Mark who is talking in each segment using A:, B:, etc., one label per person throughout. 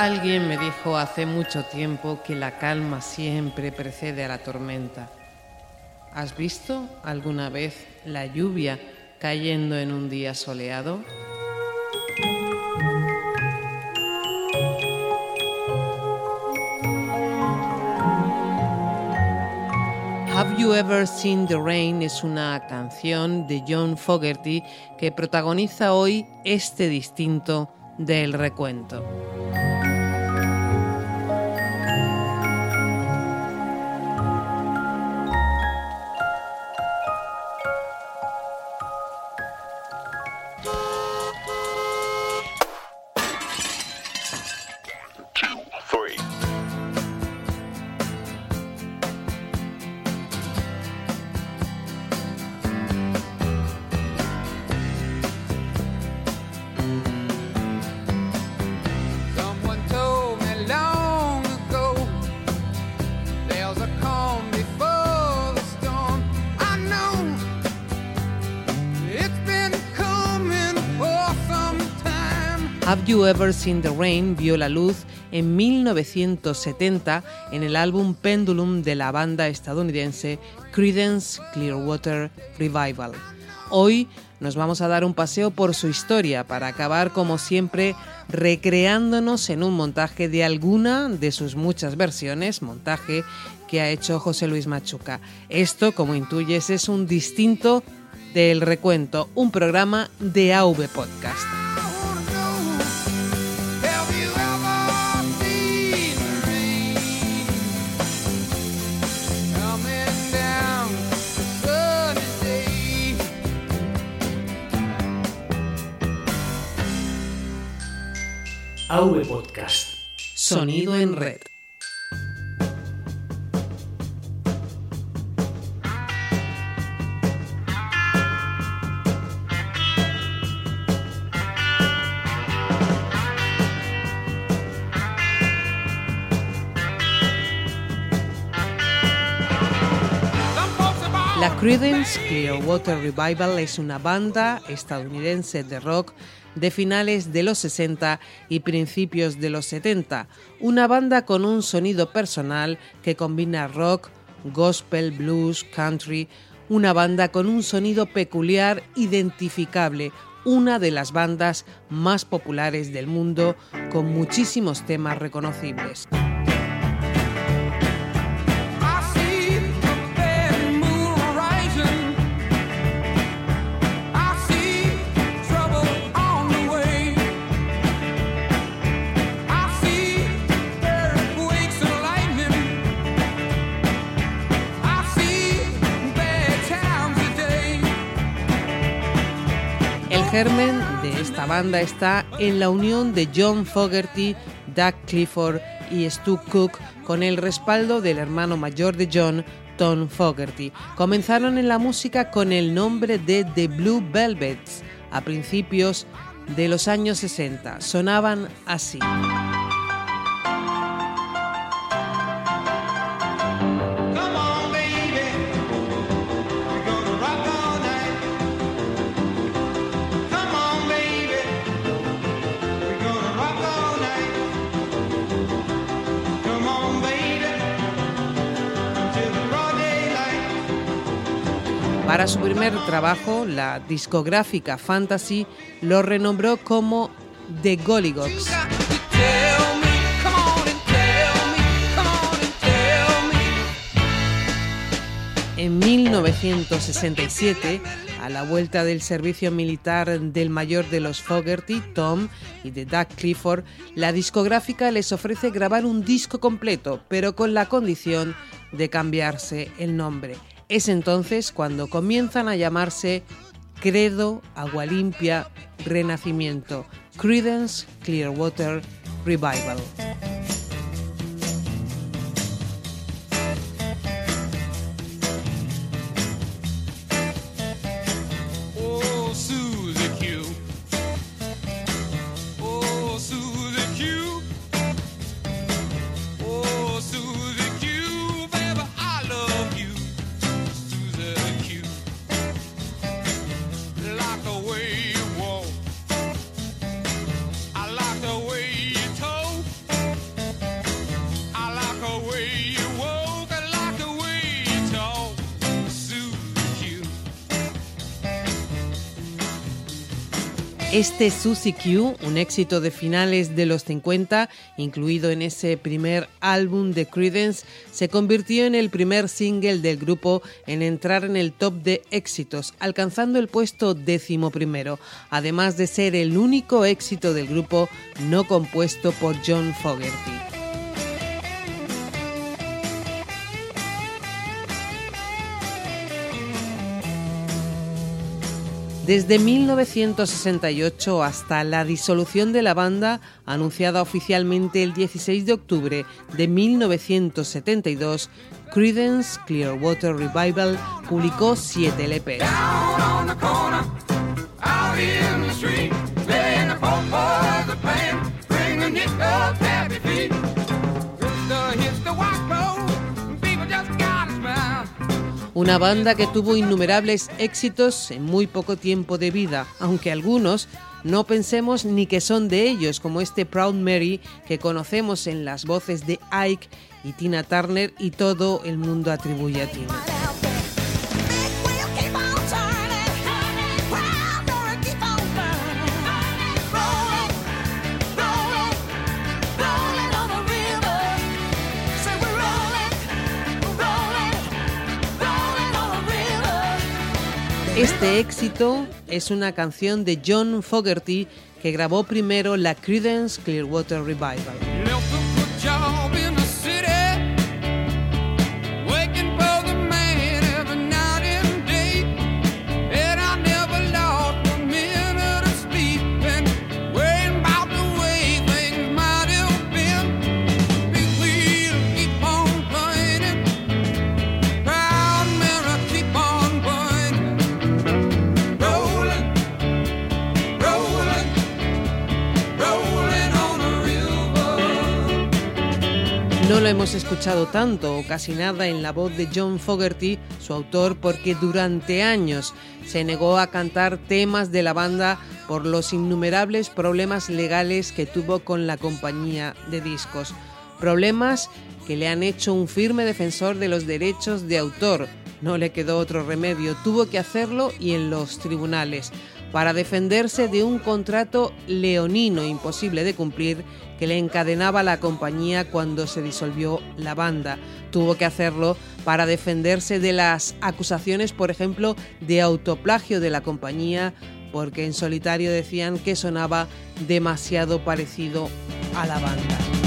A: Alguien me dijo hace mucho tiempo que la calma siempre precede a la tormenta. ¿Has visto alguna vez la lluvia cayendo en un día soleado? Have You Ever Seen the Rain es una canción de John Fogerty que protagoniza hoy este distinto del recuento. Have You Ever Seen the Rain vio la luz en 1970 en el álbum Pendulum de la banda estadounidense Creedence Clearwater Revival. Hoy nos vamos a dar un paseo por su historia para acabar como siempre recreándonos en un montaje de alguna de sus muchas versiones, montaje que ha hecho José Luis Machuca. Esto, como intuyes, es un distinto del recuento, un programa de AV Podcast.
B: AV Podcast.
A: Sonido en red. La Creedence Clearwater Revival es una banda estadounidense de rock de finales de los 60 y principios de los 70, una banda con un sonido personal que combina rock, gospel, blues, country, una banda con un sonido peculiar, identificable, una de las bandas más populares del mundo con muchísimos temas reconocibles. Germen de esta banda está en la unión de John Fogerty, Doug Clifford y Stu Cook con el respaldo del hermano mayor de John, Tom Fogerty. Comenzaron en la música con el nombre de The Blue Velvets a principios de los años 60. Sonaban así. Para su primer trabajo, la discográfica Fantasy lo renombró como The Gollygogs. En 1967, a la vuelta del servicio militar del mayor de los Fogerty, Tom, y de Doug Clifford, la discográfica les ofrece grabar un disco completo, pero con la condición de cambiarse el nombre. Es entonces cuando comienzan a llamarse Credo, Agua Limpia, Renacimiento, Credence Clearwater Revival. Este Susie Q, un éxito de finales de los 50, incluido en ese primer álbum de Credence, se convirtió en el primer single del grupo en entrar en el top de éxitos, alcanzando el puesto décimo primero, además de ser el único éxito del grupo no compuesto por John Fogerty. Desde 1968 hasta la disolución de la banda, anunciada oficialmente el 16 de octubre de 1972, Creedence Clearwater Revival publicó siete LPs. Una banda que tuvo innumerables éxitos en muy poco tiempo de vida, aunque algunos no pensemos ni que son de ellos, como este Proud Mary que conocemos en las voces de Ike y Tina Turner y todo el mundo atribuye a Tina. Este éxito es una canción de John Fogerty que grabó primero la Creedence Clearwater Revival. Lo hemos escuchado tanto o casi nada en la voz de John Fogerty, su autor, porque durante años se negó a cantar temas de la banda por los innumerables problemas legales que tuvo con la compañía de discos. Problemas que le han hecho un firme defensor de los derechos de autor. No le quedó otro remedio, tuvo que hacerlo y en los tribunales para defenderse de un contrato leonino imposible de cumplir que le encadenaba la compañía cuando se disolvió la banda. Tuvo que hacerlo para defenderse de las acusaciones, por ejemplo, de autoplagio de la compañía, porque en solitario decían que sonaba demasiado parecido a la banda.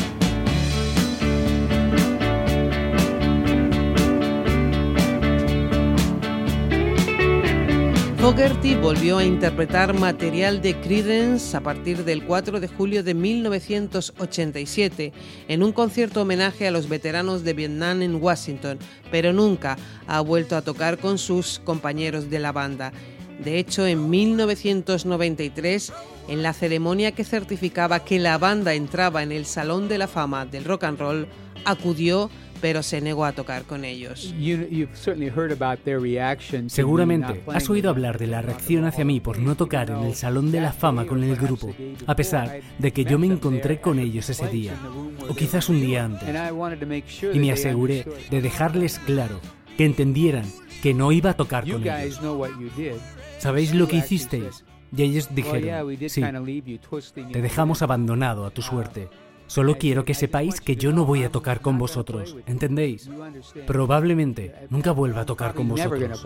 A: Fogerty volvió a interpretar material de Creedence a partir del 4 de julio de 1987 en un concierto homenaje a los veteranos de Vietnam en Washington, pero nunca ha vuelto a tocar con sus compañeros de la banda. De hecho, en 1993, en la ceremonia que certificaba que la banda entraba en el Salón de la Fama del Rock and Roll, acudió pero se negó a tocar con ellos.
C: Seguramente has oído hablar de la reacción hacia mí por no tocar en el Salón de la Fama con el grupo, a pesar de que yo me encontré con ellos ese día, o quizás un día antes, y me aseguré de dejarles claro que entendieran que no iba a tocar con ellos. ¿Sabéis lo que hicisteis? Y ellos dijeron, sí, te dejamos abandonado a tu suerte. Solo quiero que sepáis que yo no voy a tocar con vosotros, ¿entendéis? Probablemente nunca vuelva a tocar con vosotros.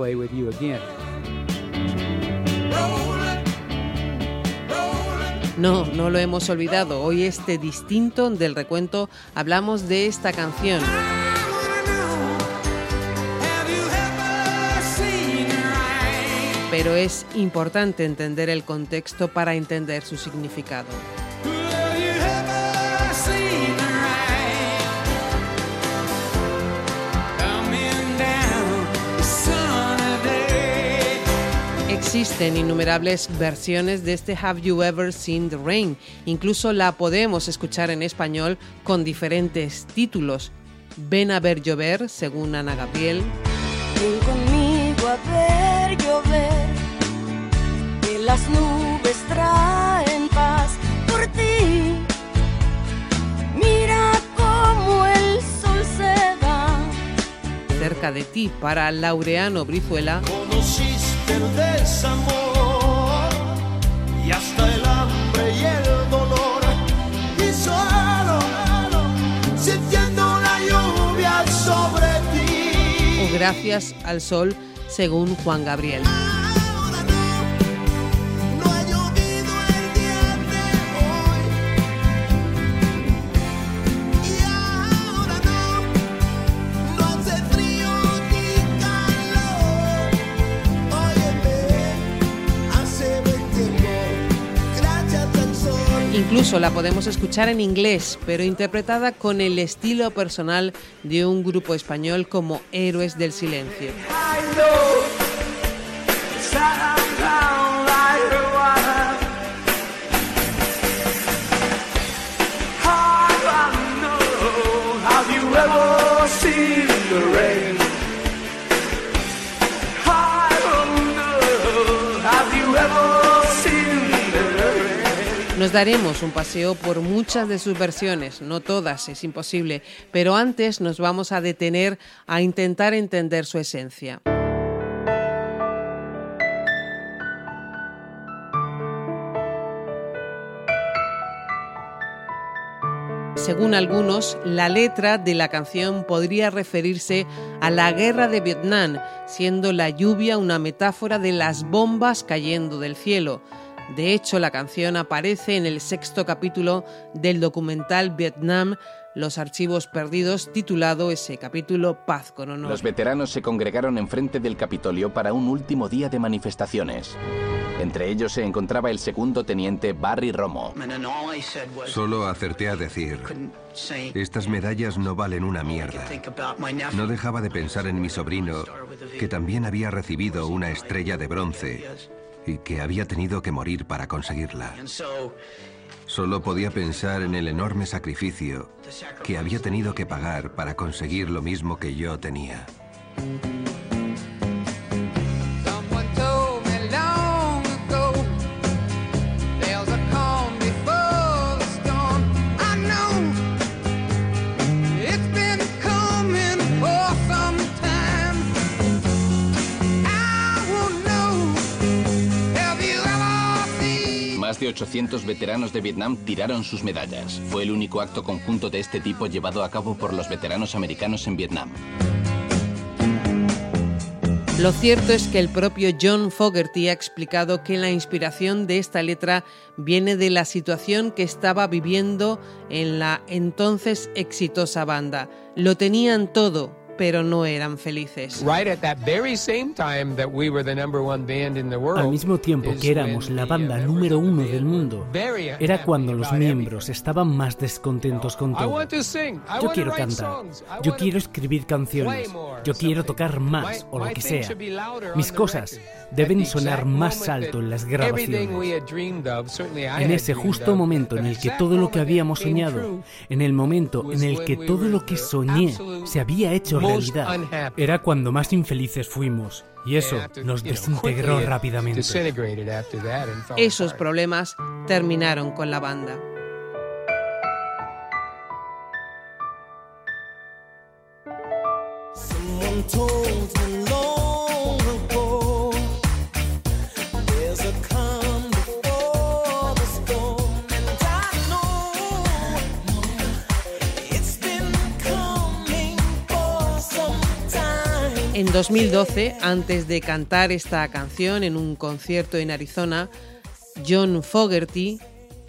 A: No, no lo hemos olvidado. Hoy este distinto del recuento hablamos de esta canción. Pero es importante entender el contexto para entender su significado. Existen innumerables versiones de este Have You Ever Seen the Rain. Incluso la podemos escuchar en español con diferentes títulos. Ven a ver llover, según Ana Gabriel.
D: Ven conmigo a ver llover, que las nubes traen paz por ti. Mira cómo el sol se va.
A: Cerca de ti, para Laureano Brizuela.
E: Conociste el desamor y hasta el hambre y el dolor. Y solo sintiendo la lluvia sobre ti.
A: Gracias al Sol, según Juan Gabriel. Incluso la podemos escuchar en inglés, pero interpretada con el estilo personal de un grupo español como Héroes del Silencio. Daremos un paseo por muchas de sus versiones, no todas, es imposible, pero antes nos vamos a detener a intentar entender su esencia. Según algunos, la letra de la canción podría referirse a la guerra de Vietnam, siendo la lluvia una metáfora de las bombas cayendo del cielo. De hecho, la canción aparece en el sexto capítulo del documental Vietnam, Los Archivos Perdidos, titulado ese capítulo Paz con Honor.
F: Los veteranos se congregaron enfrente del Capitolio para un último día de manifestaciones. Entre ellos se encontraba el segundo teniente Barry Romo.
G: Solo acerté a decir, estas medallas no valen una mierda. No dejaba de pensar en mi sobrino, que también había recibido una estrella de bronce y que había tenido que morir para conseguirla. Solo podía pensar en el enorme sacrificio que había tenido que pagar para conseguir lo mismo que yo tenía.
F: Más de 800 veteranos de Vietnam tiraron sus medallas. Fue el único acto conjunto de este tipo llevado a cabo por los veteranos americanos en Vietnam.
A: Lo cierto es que el propio John Fogerty ha explicado que la inspiración de esta letra viene de la situación que estaba viviendo en la entonces exitosa banda. Lo tenían todo, pero no eran felices.
H: Right at that very same time that we were the number one band in the world.
C: Al mismo tiempo que éramos la banda
H: uh,
C: número uno del mundo, era cuando los miembros estaban más descontentos con todo. Yo quiero cantar, yo quiero escribir canciones, yo quiero tocar más o lo que sea. Mis cosas deben sonar más alto en las grabaciones. En ese justo momento en el que todo lo que habíamos soñado, en el momento en el que todo lo que soñé se había hecho realidad, era cuando más infelices fuimos. Y eso nos desintegró rápidamente.
A: Esos problemas terminaron con la banda.
E: Someone told me
A: En 2012, antes de cantar esta canción en un concierto en Arizona, John Fogerty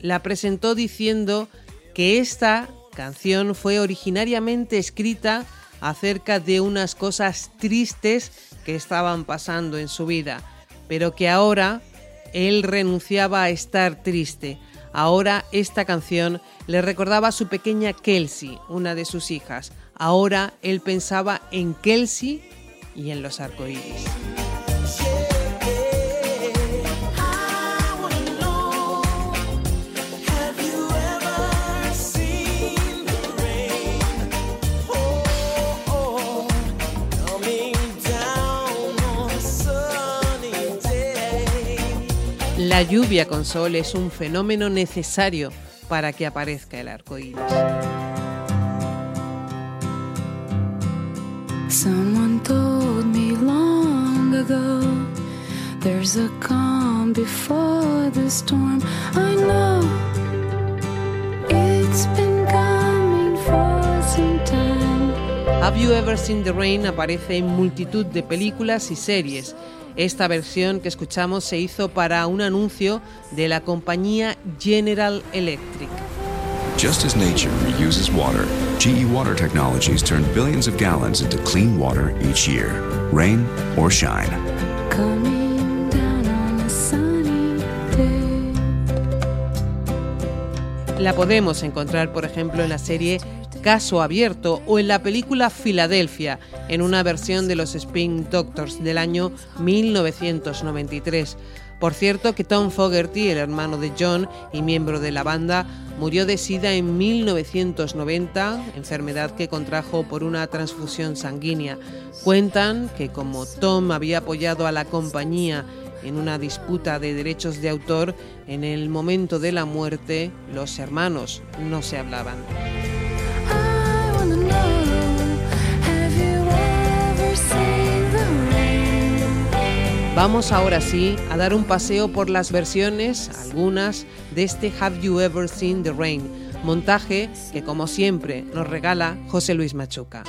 A: la presentó diciendo que esta canción fue originariamente escrita acerca de unas cosas tristes que estaban pasando en su vida, pero que ahora él renunciaba a estar triste. Ahora esta canción le recordaba a su pequeña Kelsey, una de sus hijas. Ahora él pensaba en Kelsey y en los arcoíris. La lluvia con sol es un fenómeno necesario para que aparezca el arco iris.
D: There's a calm before the storm. I know it's been coming for some time.
E: Have You Ever Seen the Rain aparece en multitud de películas y series. Esta versión que escuchamos se hizo para un anuncio de la compañía General Electric.
I: Just as nature reuses water, GE Water Technologies turn billions of gallons into clean water each year, rain or shine.
D: Coming
E: La podemos encontrar, por ejemplo, en la serie Caso Abierto o en la película Filadelfia, en una versión de los Spin Doctors del año 1993. Por cierto que Tom Fogerty, el hermano de John y miembro de la banda, murió de sida en 1990, enfermedad que contrajo por una transfusión sanguínea. Cuentan que como Tom había apoyado a la compañía en una disputa de derechos de autor, en el momento de la muerte los hermanos no se hablaban. Vamos ahora sí a dar un paseo por las versiones, algunas, de este Have You Ever Seen the Rain, montaje que como siempre nos regala José Luis Machuca.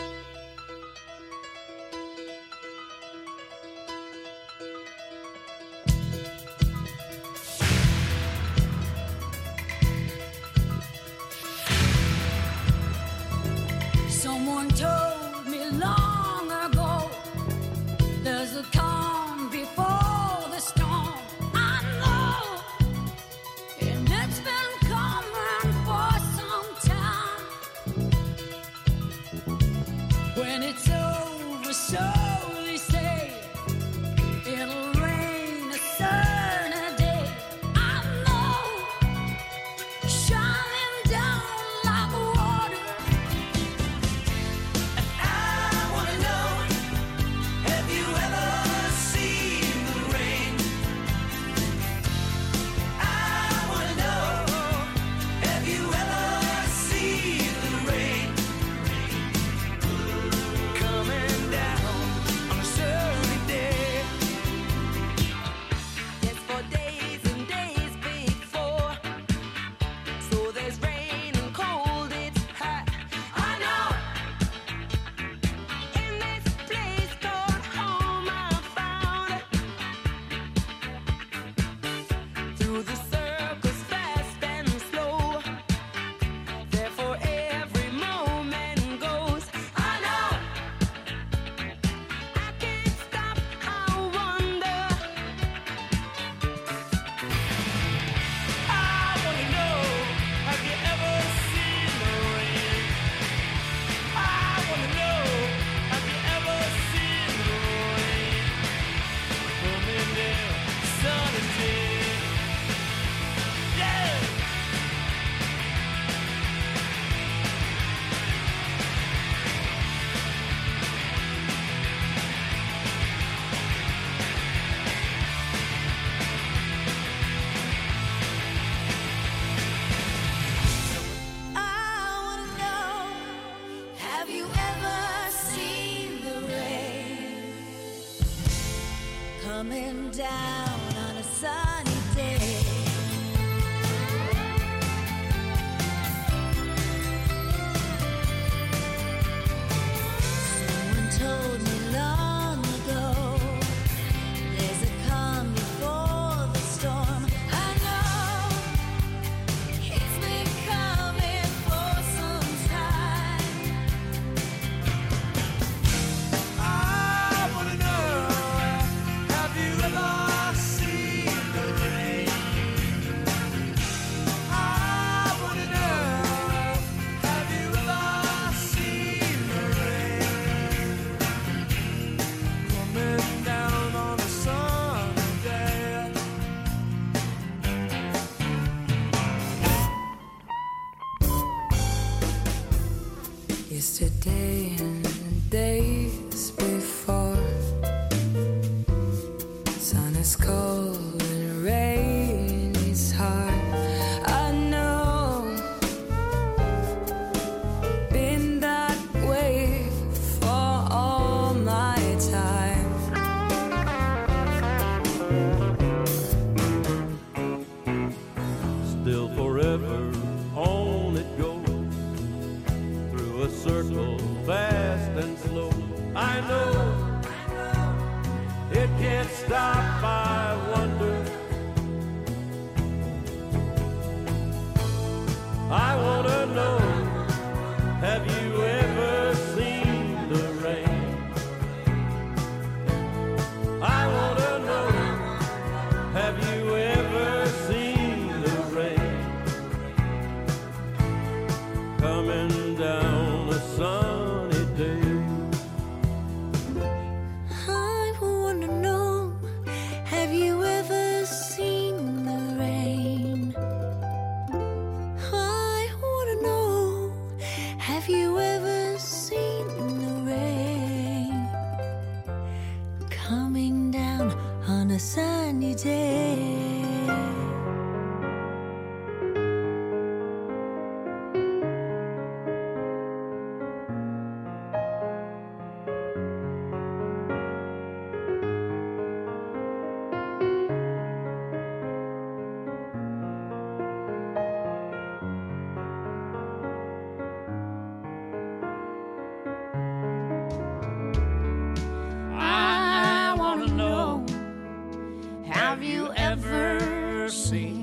E: mercy.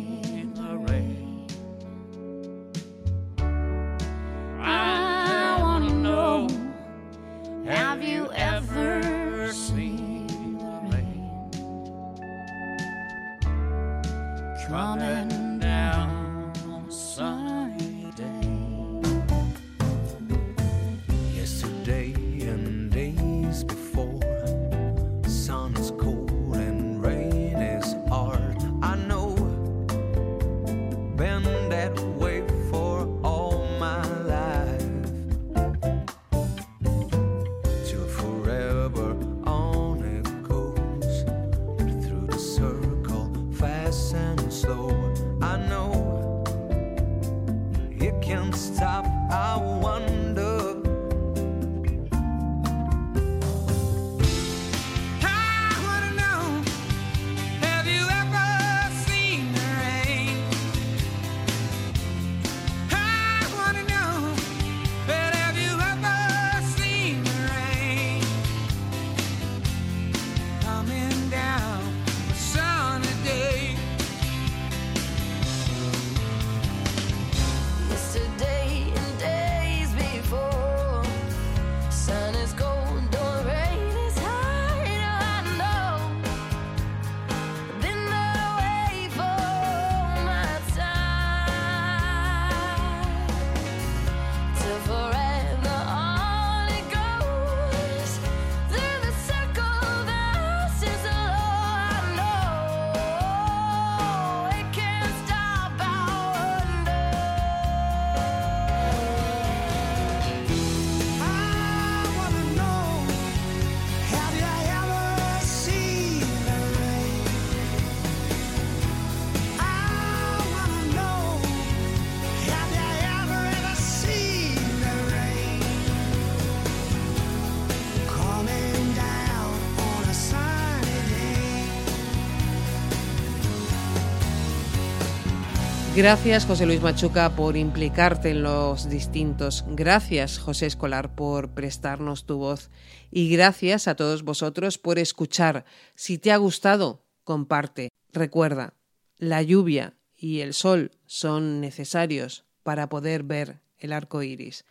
A: Gracias, José Luis Machuca, por implicarte en los distintos. Gracias, José Escolar, por prestarnos tu voz. Y gracias a todos vosotros por escuchar. Si te ha gustado, comparte. Recuerda, la lluvia y el sol son necesarios para poder ver el arco iris.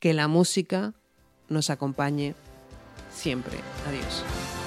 A: Que la música nos acompañe siempre. Adiós.